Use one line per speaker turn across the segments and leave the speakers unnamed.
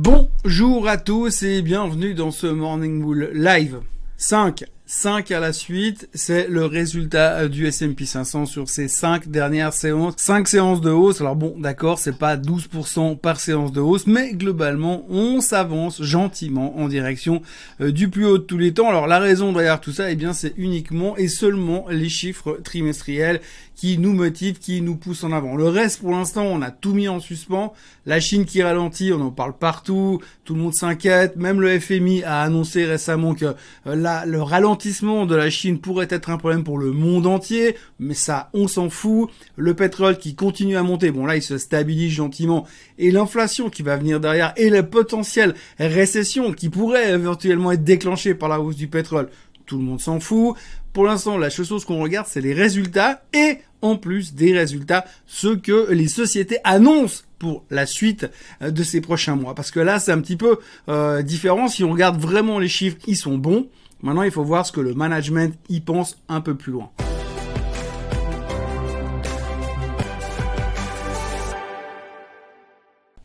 Bonjour à tous et bienvenue dans ce Morning Bull Live. 5 5 à la suite, c'est le résultat euh, du S&P 500 sur ces 5 dernières séances. 5 séances de hausse. Alors bon, d'accord, c'est pas 12% par séance de hausse, mais globalement, on s'avance gentiment en direction euh, du plus haut de tous les temps. Alors la raison derrière tout ça, eh bien, c'est uniquement et seulement les chiffres trimestriels qui nous motivent, qui nous poussent en avant. Le reste, pour l'instant, on a tout mis en suspens. La Chine qui ralentit, on en parle partout, tout le monde s'inquiète. Même le FMI a annoncé récemment que euh, la, le ralentissement de la Chine pourrait être un problème pour le monde entier, mais ça, on s'en fout. Le pétrole qui continue à monter, bon là, il se stabilise gentiment, et l'inflation qui va venir derrière, et la potentielle récession qui pourrait éventuellement être déclenchée par la hausse du pétrole, tout le monde s'en fout. Pour l'instant, la chose qu'on regarde, c'est les résultats, et en plus des résultats, ce que les sociétés annoncent pour la suite euh, de ces prochains mois. Parce que là, c'est un petit peu euh, différent. Si on regarde vraiment les chiffres, ils sont bons. Maintenant, il faut voir ce que le management y pense un peu plus loin.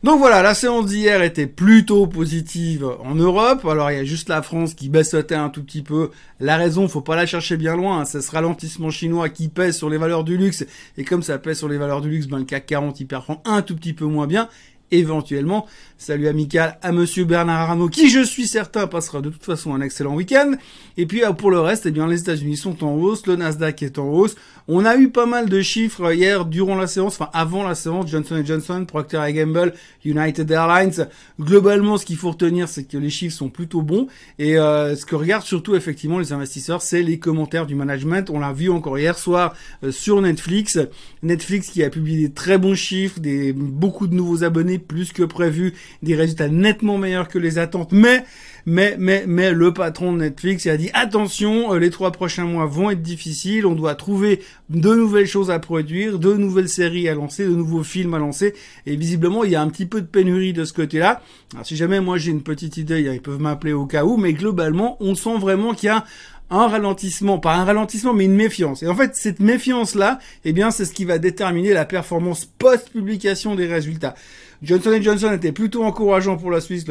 Donc voilà, la séance d'hier était plutôt positive en Europe. Alors il y a juste la France qui baissotait un tout petit peu. La raison, faut pas la chercher bien loin. Hein. C'est ce ralentissement chinois qui pèse sur les valeurs du luxe. Et comme ça pèse sur les valeurs du luxe, ben le CAC 40 il performe un tout petit peu moins bien éventuellement. Salut amical à monsieur Bernard Arnault, qui je suis certain passera de toute façon un excellent week-end. Et puis euh, pour le reste, eh bien les États-Unis sont en hausse, le Nasdaq est en hausse. On a eu pas mal de chiffres hier durant la séance, enfin avant la séance, Johnson Johnson, Procter Gamble, United Airlines. Globalement, ce qu'il faut retenir, c'est que les chiffres sont plutôt bons. Et euh, ce que regardent surtout effectivement les investisseurs, c'est les commentaires du management. On l'a vu encore hier soir euh, sur Netflix. Netflix qui a publié des très bons chiffres, des beaucoup de nouveaux abonnés plus que prévu, des résultats nettement meilleurs que les attentes, mais mais mais mais le patron de Netflix a dit attention, euh, les trois prochains mois vont être difficiles, on doit trouver de nouvelles choses à produire, de nouvelles séries à lancer, de nouveaux films à lancer, et visiblement il y a un petit peu de pénurie de ce côté-là. Alors si jamais moi j'ai une petite idée, ils peuvent m'appeler au cas où, mais globalement on sent vraiment qu'il y a un ralentissement, pas un ralentissement, mais une méfiance. Et en fait, cette méfiance-là, eh bien, c'est ce qui va déterminer la performance post-publication des résultats. Johnson Johnson était plutôt encourageant pour la Suisse,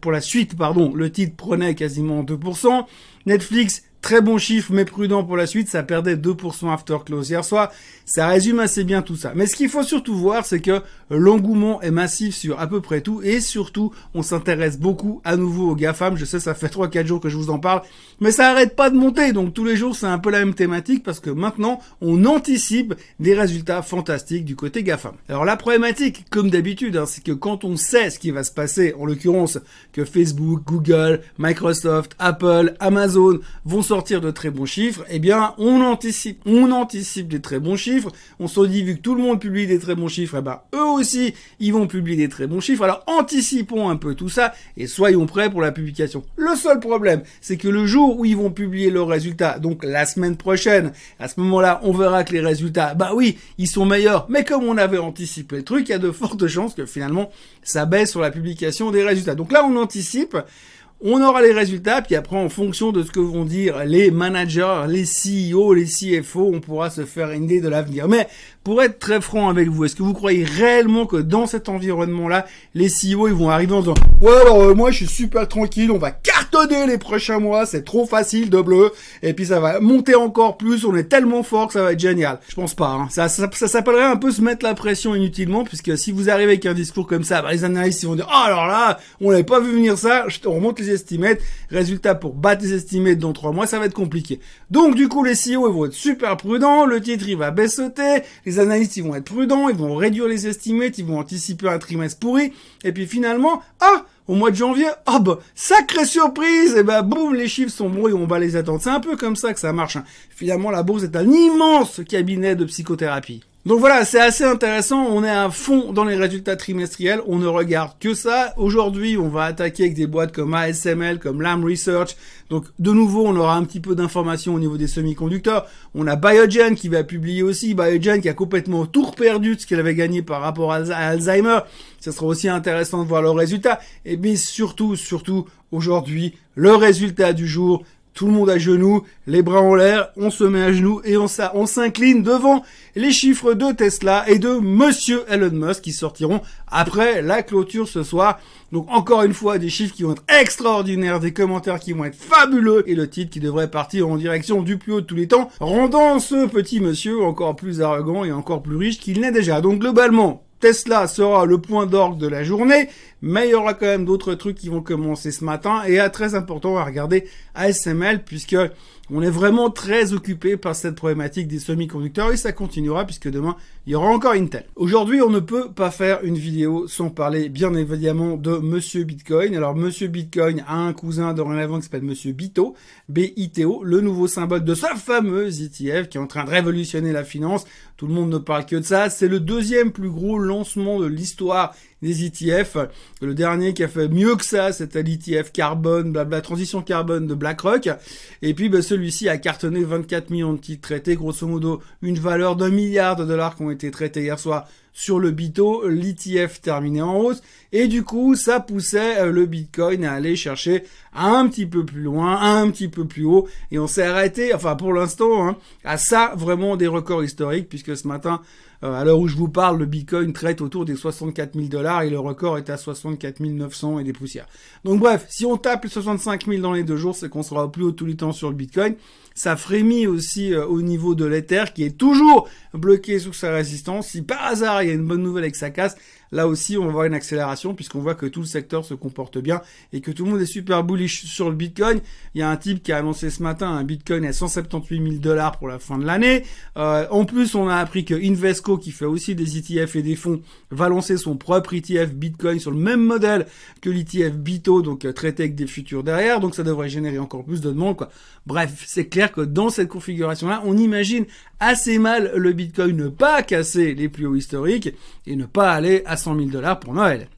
pour la suite, pardon, le titre prenait quasiment 2%. Netflix Très bon chiffre, mais prudent pour la suite. Ça perdait 2% after close hier soir. Ça résume assez bien tout ça. Mais ce qu'il faut surtout voir, c'est que l'engouement est massif sur à peu près tout. Et surtout, on s'intéresse beaucoup à nouveau aux GAFAM. Je sais, ça fait 3-4 jours que je vous en parle. Mais ça arrête pas de monter. Donc tous les jours, c'est un peu la même thématique parce que maintenant, on anticipe des résultats fantastiques du côté GAFAM. Alors la problématique, comme d'habitude, hein, c'est que quand on sait ce qui va se passer, en l'occurrence que Facebook, Google, Microsoft, Apple, Amazon vont sortir de très bons chiffres, eh bien, on anticipe, on anticipe des très bons chiffres. On se dit, vu que tout le monde publie des très bons chiffres, eh ben, eux aussi, ils vont publier des très bons chiffres. Alors, anticipons un peu tout ça et soyons prêts pour la publication. Le seul problème, c'est que le jour où ils vont publier leurs résultats, donc la semaine prochaine, à ce moment-là, on verra que les résultats, bah oui, ils sont meilleurs. Mais comme on avait anticipé le truc, il y a de fortes chances que finalement, ça baisse sur la publication des résultats. Donc là, on anticipe. On aura les résultats, puis après, en fonction de ce que vont dire les managers, les CEO, les CFO, on pourra se faire une idée de l'avenir. Mais pour être très franc avec vous, est-ce que vous croyez réellement que dans cet environnement-là, les CEO ils vont arriver en disant ouais alors euh, moi je suis super tranquille, on va cartonner les prochains mois, c'est trop facile de bleu, et puis ça va monter encore plus, on est tellement fort que ça va être génial. Je pense pas. Hein. Ça, ça, ça s'appellerait un peu se mettre la pression inutilement, puisque si vous arrivez avec un discours comme ça, bah, les analystes ils vont dire oh alors là, on n'avait pas vu venir ça, te remonte les estimates, résultat pour battre les estimates dans trois mois, ça va être compliqué. Donc du coup les CEO ils vont être super prudents, le titre il va baissoter, les analystes ils vont être prudents, ils vont réduire les estimates, ils vont anticiper un trimestre pourri, et puis finalement, ah, au mois de janvier, ah bah, sacrée surprise, et ben boum, les chiffres sont bons on va les attendre. C'est un peu comme ça que ça marche. Hein. Finalement, la bourse est un immense cabinet de psychothérapie. Donc voilà, c'est assez intéressant. On est à fond dans les résultats trimestriels. On ne regarde que ça. Aujourd'hui, on va attaquer avec des boîtes comme ASML, comme Lam Research. Donc de nouveau, on aura un petit peu d'informations au niveau des semi-conducteurs. On a Biogen qui va publier aussi. Biogen qui a complètement tout perdu de ce qu'elle avait gagné par rapport à Alzheimer. Ça sera aussi intéressant de voir leurs résultats. Et bien surtout, surtout, aujourd'hui, le résultat du jour, tout le monde à genoux, les bras en l'air, on se met à genoux et on, s'incline devant les chiffres de Tesla et de Monsieur Elon Musk qui sortiront après la clôture ce soir. Donc encore une fois, des chiffres qui vont être extraordinaires, des commentaires qui vont être fabuleux et le titre qui devrait partir en direction du plus haut de tous les temps, rendant ce petit monsieur encore plus arrogant et encore plus riche qu'il n'est déjà. Donc globalement, Tesla sera le point d'orgue de la journée, mais il y aura quand même d'autres trucs qui vont commencer ce matin et à très important à regarder ASML puisque on est vraiment très occupé par cette problématique des semi-conducteurs et ça continuera puisque demain il y aura encore Intel. Aujourd'hui, on ne peut pas faire une vidéo sans parler bien évidemment de Monsieur Bitcoin. Alors Monsieur Bitcoin a un cousin dorénavant qui s'appelle Monsieur Bito, B-I-T-O, le nouveau symbole de sa fameuse ETF qui est en train de révolutionner la finance. Tout le monde ne parle que de ça. C'est le deuxième plus gros lancement de l'histoire des ETF. Le dernier qui a fait mieux que ça, c'était l'ETF carbone, blabla, transition carbone de BlackRock. Et puis, bah, celui-ci a cartonné 24 millions de titres traités, grosso modo une valeur d'un milliard de dollars qui ont été traités hier soir sur le Bito, l'ETF terminé en hausse, et du coup, ça poussait euh, le Bitcoin à aller chercher un petit peu plus loin, un petit peu plus haut, et on s'est arrêté, enfin pour l'instant, hein, à ça vraiment des records historiques, puisque ce matin, à l'heure où je vous parle, le Bitcoin traite autour des 64 000 dollars et le record est à 64 900 et des poussières. Donc bref, si on tape les 65 000 dans les deux jours, c'est qu'on sera au plus haut tous les temps sur le Bitcoin. Ça frémit aussi euh, au niveau de l'Ether qui est toujours bloqué sous sa résistance. Si par hasard il y a une bonne nouvelle avec sa casse, Là aussi, on va voir une accélération puisqu'on voit que tout le secteur se comporte bien et que tout le monde est super bullish sur le Bitcoin. Il y a un type qui a annoncé ce matin un Bitcoin à 178 000 dollars pour la fin de l'année. Euh, en plus, on a appris que Invesco, qui fait aussi des ETF et des fonds, va lancer son propre ETF Bitcoin sur le même modèle que l'ETF Bito, donc euh, traité avec des futurs derrière. Donc ça devrait générer encore plus de demandes. Bref, c'est clair que dans cette configuration-là, on imagine assez mal le Bitcoin ne pas casser les plus hauts historiques et ne pas aller à 100 000 dollars pour Noël.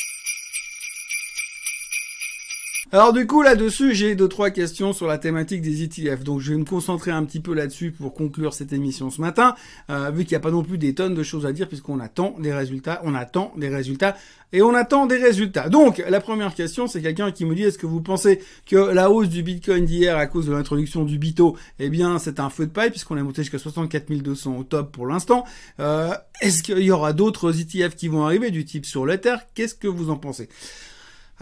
Alors du coup là-dessus, j'ai deux trois questions sur la thématique des ETF. Donc je vais me concentrer un petit peu là-dessus pour conclure cette émission ce matin, euh, vu qu'il n'y a pas non plus des tonnes de choses à dire puisqu'on attend des résultats, on attend des résultats et on attend des résultats. Donc la première question, c'est quelqu'un qui me dit est-ce que vous pensez que la hausse du Bitcoin d'hier à cause de l'introduction du Bito, eh bien c'est un feu de paille puisqu'on est monté jusqu'à 64 200 au top pour l'instant. Euh, est-ce qu'il y aura d'autres ETF qui vont arriver du type sur l'Ether? Qu'est-ce que vous en pensez?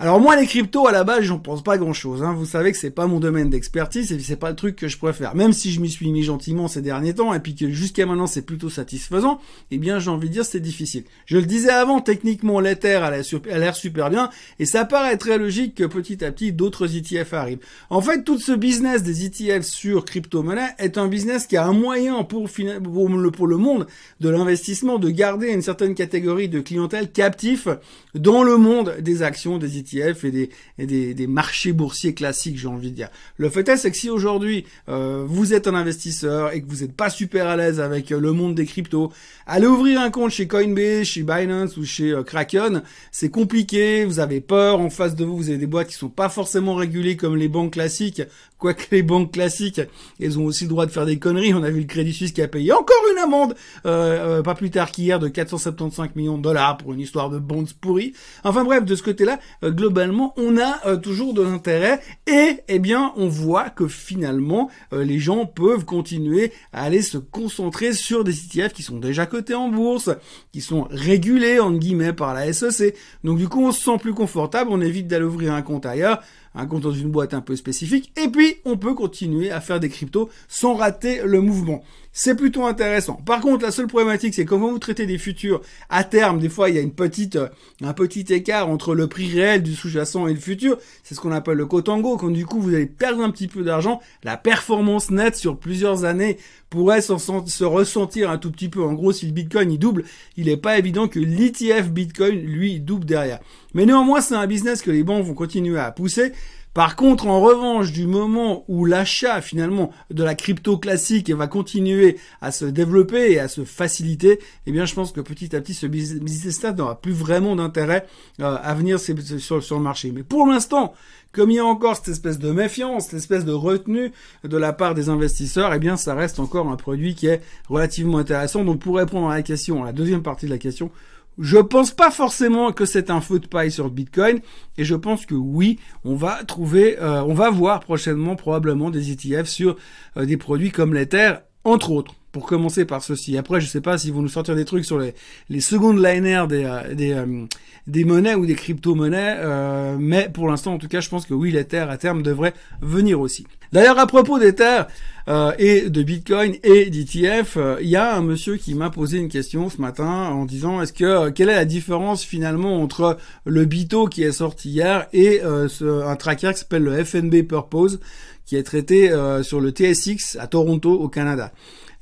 Alors moi les cryptos à la base j'en pense pas grand chose. Hein. Vous savez que c'est pas mon domaine d'expertise et c'est pas le truc que je préfère. Même si je m'y suis mis gentiment ces derniers temps et puis que jusqu'à maintenant c'est plutôt satisfaisant, eh bien j'ai envie de dire c'est difficile. Je le disais avant, techniquement l'Ether a l'air super bien et ça paraît très logique que petit à petit d'autres ETF arrivent. En fait tout ce business des ETF sur crypto-monnaie est un business qui a un moyen pour, le, pour le monde de l'investissement de garder une certaine catégorie de clientèle captif dans le monde des actions des ETF et des, et des, des marchés boursiers classiques, j'ai envie de dire. Le fait est, c'est que si aujourd'hui euh, vous êtes un investisseur et que vous n'êtes pas super à l'aise avec euh, le monde des cryptos, allez ouvrir un compte chez Coinbase, chez Binance ou chez euh, Kraken. C'est compliqué, vous avez peur, en face de vous, vous avez des boîtes qui sont pas forcément régulées comme les banques classiques, quoique les banques classiques, elles ont aussi le droit de faire des conneries. On a vu le Crédit Suisse qui a payé encore une amende, euh, pas plus tard qu'hier, de 475 millions de dollars pour une histoire de bonds pourris. Enfin bref, de ce côté-là, globalement, on a euh, toujours de l'intérêt et eh bien, on voit que finalement, euh, les gens peuvent continuer à aller se concentrer sur des ETF qui sont déjà cotés en bourse, qui sont régulés entre guillemets par la SEC. Donc du coup, on se sent plus confortable, on évite d'aller ouvrir un compte ailleurs un compte dans une boîte un peu spécifique, et puis on peut continuer à faire des cryptos sans rater le mouvement. C'est plutôt intéressant. Par contre, la seule problématique, c'est comment vous traitez des futurs à terme. Des fois, il y a une petite, euh, un petit écart entre le prix réel du sous-jacent et le futur. C'est ce qu'on appelle le cotango. Quand du coup, vous allez perdre un petit peu d'argent, la performance nette sur plusieurs années pourrait se ressentir un tout petit peu. En gros, si le Bitcoin il double, il n'est pas évident que l'ETF Bitcoin lui double derrière. Mais néanmoins, c'est un business que les banques vont continuer à pousser. Par contre, en revanche, du moment où l'achat finalement de la crypto classique va continuer à se développer et à se faciliter, eh bien, je pense que petit à petit, ce business-là n'aura plus vraiment d'intérêt euh, à venir sur, sur le marché. Mais pour l'instant, comme il y a encore cette espèce de méfiance, cette espèce de retenue de la part des investisseurs, eh bien, ça reste encore un produit qui est relativement intéressant. Donc, pour répondre à la question, à la deuxième partie de la question, je pense pas forcément que c'est un feu de paille sur Bitcoin et je pense que oui, on va trouver, euh, on va voir prochainement probablement des ETF sur euh, des produits comme l'Ether, entre autres pour commencer par ceci. Après, je sais pas s'ils vont nous sortir des trucs sur les, les secondes liners des, euh, des, euh, des monnaies ou des crypto-monnaies, euh, mais pour l'instant, en tout cas, je pense que oui, l'Ether à terme devrait venir aussi. D'ailleurs, à propos d'Ether euh, et de Bitcoin et d'ETF, il y a un monsieur qui m'a posé une question ce matin en disant est-ce que quelle est la différence finalement entre le Bito qui est sorti hier et un tracker qui s'appelle le FNB Purpose qui est traité sur le TSX à Toronto au Canada?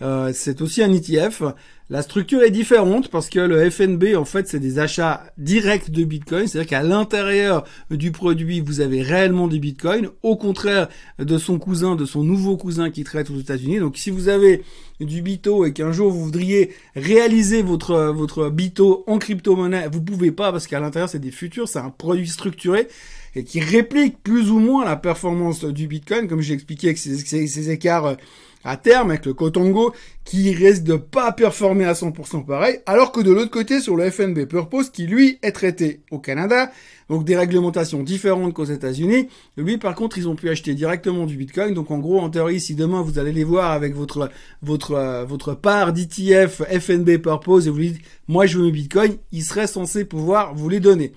Euh, c'est aussi un ETF. La structure est différente parce que le FNB, en fait, c'est des achats directs de Bitcoin. C'est-à-dire qu'à l'intérieur du produit, vous avez réellement des Bitcoins, au contraire de son cousin, de son nouveau cousin qui traite aux États-Unis. Donc, si vous avez du Bito et qu'un jour vous voudriez réaliser votre votre Bito en crypto-monnaie, vous pouvez pas parce qu'à l'intérieur, c'est des futurs, c'est un produit structuré et qui réplique plus ou moins la performance du Bitcoin, comme j'ai expliqué avec ces écarts à terme avec le Kotongo qui risque de pas performer à 100% pareil, alors que de l'autre côté sur le FNB Purpose qui lui est traité au Canada, donc des réglementations différentes qu'aux États-Unis. Lui par contre ils ont pu acheter directement du Bitcoin, donc en gros en théorie si demain vous allez les voir avec votre votre euh, votre part d'ETF FNB Purpose et vous dites moi je veux mes Bitcoin, il serait censé pouvoir vous les donner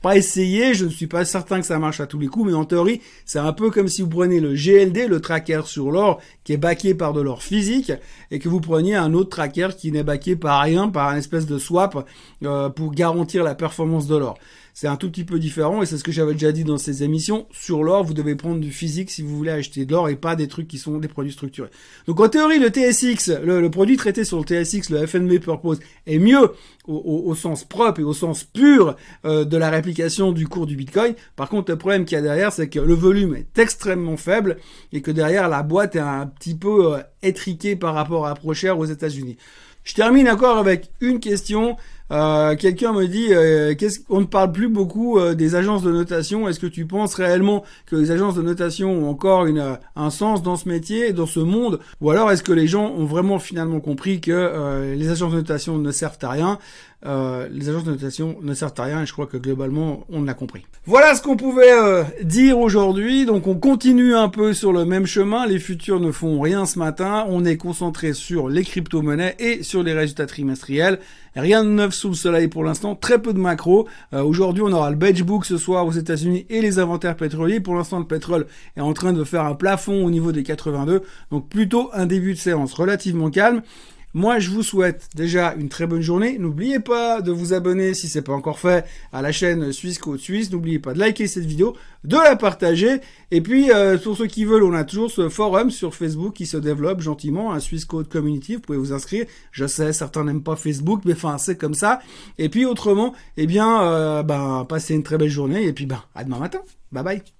pas essayé, je ne suis pas certain que ça marche à tous les coups, mais en théorie, c'est un peu comme si vous prenez le GLD, le tracker sur l'or, qui est backé par de l'or physique, et que vous preniez un autre tracker qui n'est backé par rien, par un espèce de swap, euh, pour garantir la performance de l'or c'est un tout petit peu différent et c'est ce que j'avais déjà dit dans ces émissions. Sur l'or, vous devez prendre du physique si vous voulez acheter de l'or et pas des trucs qui sont des produits structurés. Donc en théorie, le TSX, le, produit traité sur le TSX, le FNB Purpose, est mieux au, sens propre et au sens pur euh, de la réplication du cours du Bitcoin. Par contre, le problème qu'il y a derrière, c'est que le volume est extrêmement faible et que derrière, la boîte est un petit peu euh, étriquée par rapport à ProShare aux États-Unis. Je termine encore avec une question. Euh, quelqu'un me dit, euh, qu'on ne parle plus beaucoup euh, des agences de notation? Est-ce que tu penses réellement que les agences de notation ont encore une, un sens dans ce métier, dans ce monde, ou alors est-ce que les gens ont vraiment finalement compris que les agences de notation ne servent à rien? Euh, les agences de notation ne servent à rien et je crois que globalement on l'a compris. Voilà ce qu'on pouvait euh, dire aujourd'hui. Donc on continue un peu sur le même chemin. Les futurs ne font rien ce matin. On est concentré sur les crypto-monnaies et sur les résultats trimestriels. Rien de neuf sous le soleil pour l'instant. Très peu de macro. Euh, aujourd'hui on aura le Book ce soir aux États-Unis et les inventaires pétroliers. Pour l'instant le pétrole est en train de faire un plafond au niveau des 82. Donc plutôt un début de séance relativement calme. Moi, je vous souhaite déjà une très bonne journée. N'oubliez pas de vous abonner si c'est pas encore fait à la chaîne Suisse Côte Suisse. N'oubliez pas de liker cette vidéo, de la partager. Et puis, euh, pour ceux qui veulent, on a toujours ce forum sur Facebook qui se développe gentiment, un Suisse Code Community. Vous pouvez vous inscrire. Je sais, certains n'aiment pas Facebook, mais enfin, c'est comme ça. Et puis, autrement, eh bien, euh, ben, passez une très belle journée. Et puis, ben, à demain matin. Bye bye.